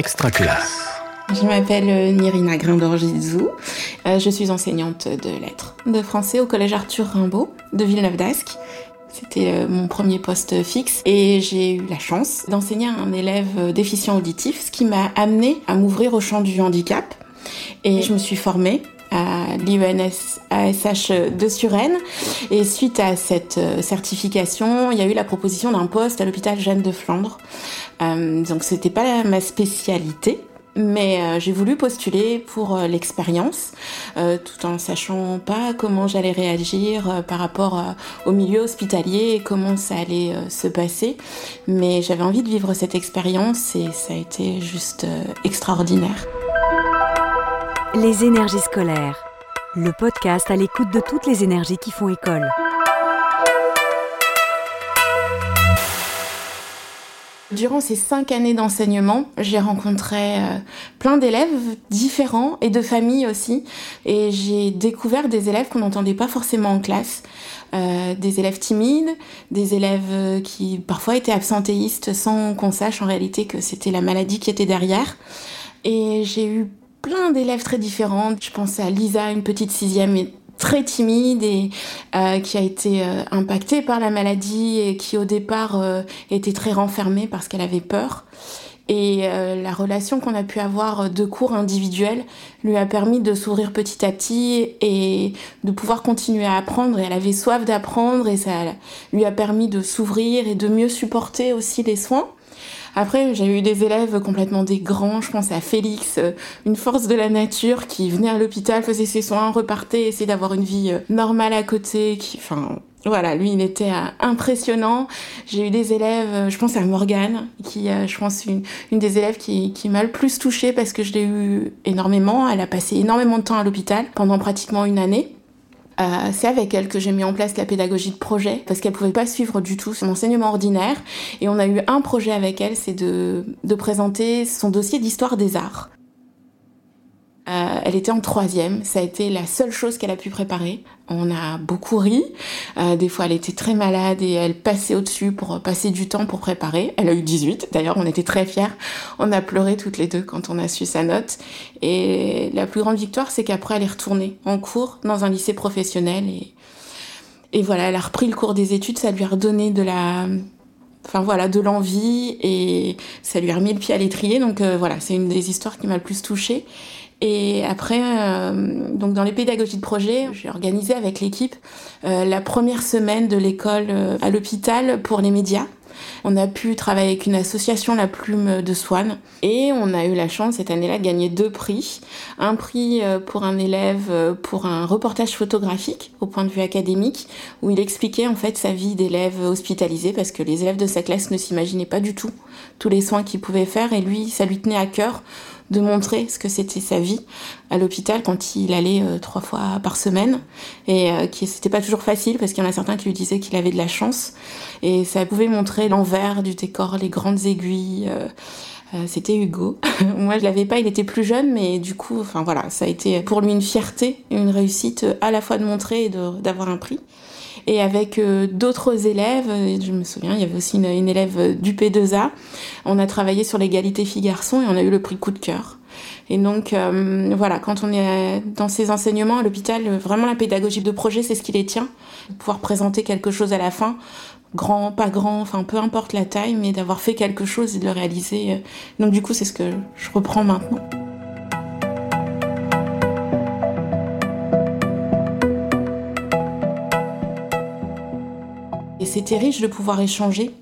Extra classe. Je m'appelle euh, Nirina Grindorgizou. Euh, je suis enseignante de lettres de français au collège Arthur Rimbaud de Villeneuve d'Ascq. C'était euh, mon premier poste fixe et j'ai eu la chance d'enseigner à un élève déficient auditif, ce qui m'a amené à m'ouvrir au champ du handicap. Et je me suis formée à l'IENS ASH de Suresnes. Et suite à cette certification, il y a eu la proposition d'un poste à l'hôpital Jeanne de Flandre. Euh, donc c'était pas ma spécialité. Mais euh, j'ai voulu postuler pour euh, l'expérience, euh, tout en sachant pas comment j'allais réagir par rapport au milieu hospitalier et comment ça allait se passer. Mais j'avais envie de vivre cette expérience et ça a été juste extraordinaire. Les énergies scolaires, le podcast à l'écoute de toutes les énergies qui font école. Durant ces cinq années d'enseignement, j'ai rencontré euh, plein d'élèves différents et de familles aussi. Et j'ai découvert des élèves qu'on n'entendait pas forcément en classe. Euh, des élèves timides, des élèves euh, qui parfois étaient absentéistes sans qu'on sache en réalité que c'était la maladie qui était derrière. Et j'ai eu plein d'élèves très différents. Je pensais à Lisa, une petite sixième très timide et euh, qui a été euh, impactée par la maladie et qui au départ euh, était très renfermée parce qu'elle avait peur. Et la relation qu'on a pu avoir de cours individuels lui a permis de s'ouvrir petit à petit et de pouvoir continuer à apprendre. Et elle avait soif d'apprendre et ça lui a permis de s'ouvrir et de mieux supporter aussi les soins. Après, j'ai eu des élèves complètement des grands. Je pense à Félix, euh, une force de la nature qui venait à l'hôpital, faisait ses soins, repartait, essayait d'avoir une vie euh, normale à côté. Qui, enfin, voilà, lui, il était euh, impressionnant. J'ai eu des élèves, je pense à Morgane, qui, je pense, une, des élèves qui, qui m'a le plus touchée parce que je l'ai eu énormément. Elle a passé énormément de temps à l'hôpital pendant pratiquement une année. Euh, c'est avec elle que j'ai mis en place la pédagogie de projet parce qu'elle pouvait pas suivre du tout son enseignement ordinaire. Et on a eu un projet avec elle, c'est de, de présenter son dossier d'histoire des arts. Euh, elle était en troisième, ça a été la seule chose qu'elle a pu préparer. On a beaucoup ri. Euh, des fois, elle était très malade et elle passait au-dessus pour passer du temps pour préparer. Elle a eu 18. D'ailleurs, on était très fiers. On a pleuré toutes les deux quand on a su sa note. Et la plus grande victoire, c'est qu'après, elle est retournée en cours dans un lycée professionnel et, voilà, elle a repris le cours des études. Ça lui a redonné de la, enfin voilà, de l'envie et ça lui a remis le pied à l'étrier. Donc euh, voilà, c'est une des histoires qui m'a le plus touchée. Et après, euh, donc dans les pédagogies de projet, j'ai organisé avec l'équipe euh, la première semaine de l'école euh, à l'hôpital pour les médias. On a pu travailler avec une association, la Plume de Swan, et on a eu la chance cette année-là de gagner deux prix. Un prix pour un élève pour un reportage photographique au point de vue académique, où il expliquait en fait sa vie d'élève hospitalisé, parce que les élèves de sa classe ne s'imaginaient pas du tout tous les soins qu'il pouvait faire, et lui, ça lui tenait à cœur de montrer ce que c'était sa vie à l'hôpital quand il allait euh, trois fois par semaine et euh, qui c'était pas toujours facile parce qu'il y en a certains qui lui disaient qu'il avait de la chance et ça pouvait montrer l'envers du décor, les grandes aiguilles. Euh, c'était Hugo. Moi, je l'avais pas, il était plus jeune, mais du coup, enfin voilà, ça a été pour lui une fierté, une réussite à la fois de montrer et d'avoir un prix. Et avec d'autres élèves, je me souviens, il y avait aussi une, élève du P2A, on a travaillé sur l'égalité filles-garçons et on a eu le prix coup de cœur. Et donc, euh, voilà, quand on est dans ces enseignements à l'hôpital, vraiment la pédagogie de projet, c'est ce qui les tient. pouvoir présenter quelque chose à la fin, grand, pas grand, enfin peu importe la taille, mais d'avoir fait quelque chose et de le réaliser. Donc du coup, c'est ce que je reprends maintenant. C'était riche de pouvoir échanger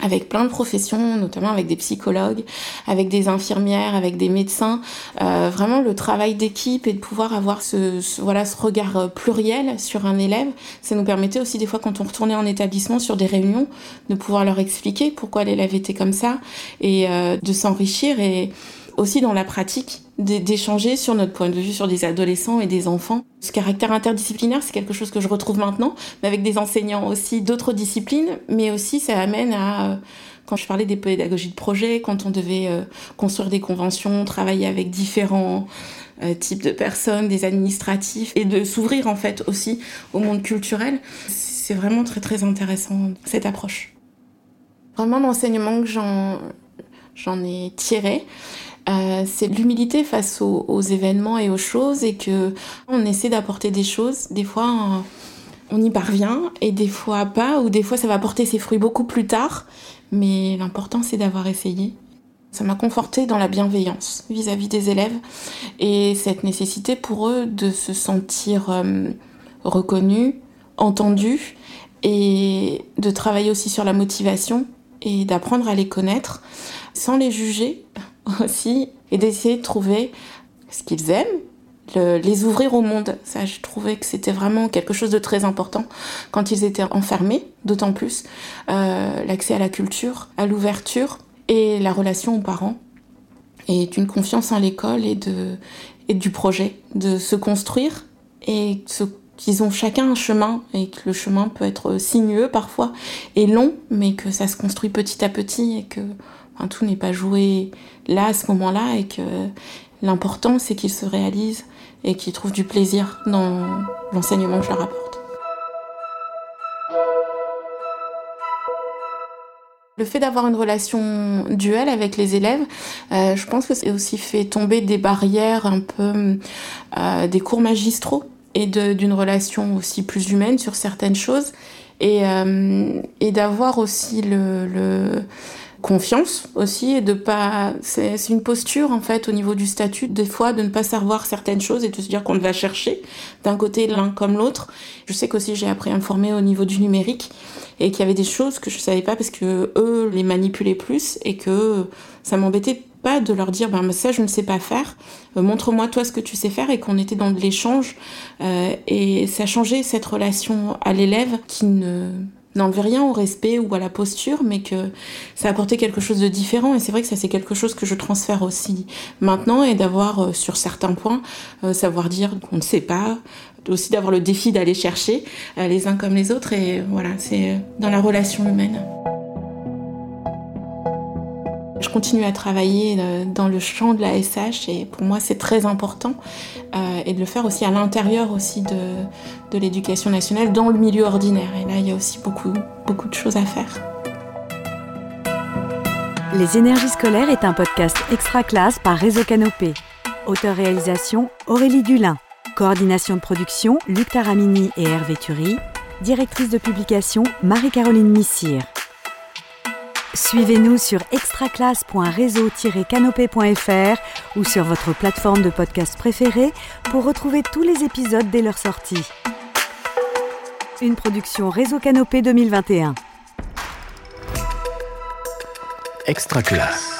avec plein de professions, notamment avec des psychologues, avec des infirmières, avec des médecins. Euh, vraiment le travail d'équipe et de pouvoir avoir ce, voilà ce regard euh, pluriel sur un élève, ça nous permettait aussi des fois quand on retournait en établissement sur des réunions de pouvoir leur expliquer pourquoi l'élève était comme ça et euh, de s'enrichir et aussi dans la pratique d'échanger sur notre point de vue sur des adolescents et des enfants. Ce caractère interdisciplinaire, c'est quelque chose que je retrouve maintenant, mais avec des enseignants aussi d'autres disciplines, mais aussi ça amène à, euh, quand je parlais des pédagogies de projet, quand on devait euh, construire des conventions, travailler avec différents euh, types de personnes, des administratifs, et de s'ouvrir en fait aussi au monde culturel, c'est vraiment très très intéressant cette approche. Vraiment l'enseignement que j'en j'en ai tiré. Euh, c'est l'humilité face aux, événements et aux choses et que on essaie d'apporter des choses. Des fois, on y parvient et des fois pas, ou des fois ça va porter ses fruits beaucoup plus tard. Mais l'important, c'est d'avoir essayé. Ça m'a conforté dans la bienveillance vis-à-vis des élèves et cette nécessité pour eux de se sentir euh, reconnus, entendus et de travailler aussi sur la motivation et d'apprendre à les connaître sans les juger aussi et d'essayer de trouver ce qu'ils aiment, les ouvrir au monde. Ça, je trouvais que c'était vraiment quelque chose de très important quand ils étaient enfermés, d'autant plus euh, l'accès à la culture, à l'ouverture et la relation aux parents et une confiance en l'école et, et du projet, de se construire et qu'ils ont chacun un chemin et que le chemin peut être sinueux parfois et long, mais que ça se construit petit à petit et que tout n'est pas joué là à ce moment-là et que l'important c'est qu'ils se réalisent et qu'ils trouvent du plaisir dans l'enseignement que je leur apporte. Le fait d'avoir une relation duelle avec les élèves, euh, je pense que c'est aussi fait tomber des barrières un peu euh, des cours magistraux et d'une relation aussi plus humaine sur certaines choses et, euh, d'avoir aussi le confiance aussi et de pas c'est une posture en fait au niveau du statut des fois de ne pas savoir certaines choses et de se dire qu'on va chercher d'un côté l'un comme l'autre. Je sais qu'aussi j'ai appris à me former au niveau du numérique et qu'il y avait des choses que je savais pas parce que eux les manipulaient plus et que ça m'embêtait pas de leur dire ben ça je ne sais pas faire. Euh, montre-moi toi ce que tu sais faire et qu'on était dans de l'échange. Euh, et ça changeait cette relation à l'élève qui ne n'enlevait rien au respect ou à la posture, mais que ça apportait quelque chose de différent. Et c'est vrai que ça, c'est quelque chose que je transfère aussi maintenant et d'avoir, euh, sur certains points, euh, savoir dire qu'on ne sait pas, aussi d'avoir le défi d'aller chercher euh, les uns comme les autres. Et voilà, c'est dans la relation humaine. Je continue à travailler euh, dans le champ de la SH et pour moi c'est très important euh, et de le faire aussi à l'intérieur aussi de, de l'éducation nationale dans le milieu ordinaire. Et là il y a aussi beaucoup, beaucoup de choses à faire. Les énergies scolaires est un podcast extra classe par Réseau Canopé. Auteur-réalisation Aurélie Dulin. Coordination de production Luc Taramini et Hervé Thury. Directrice de publication Marie-Caroline Missire. Suivez-nous sur extraclasse.réseau-canopé.fr ou sur votre plateforme de podcast préférée pour retrouver tous les épisodes dès leur sortie. Une production Réseau Canopé 2021. Extraclasse.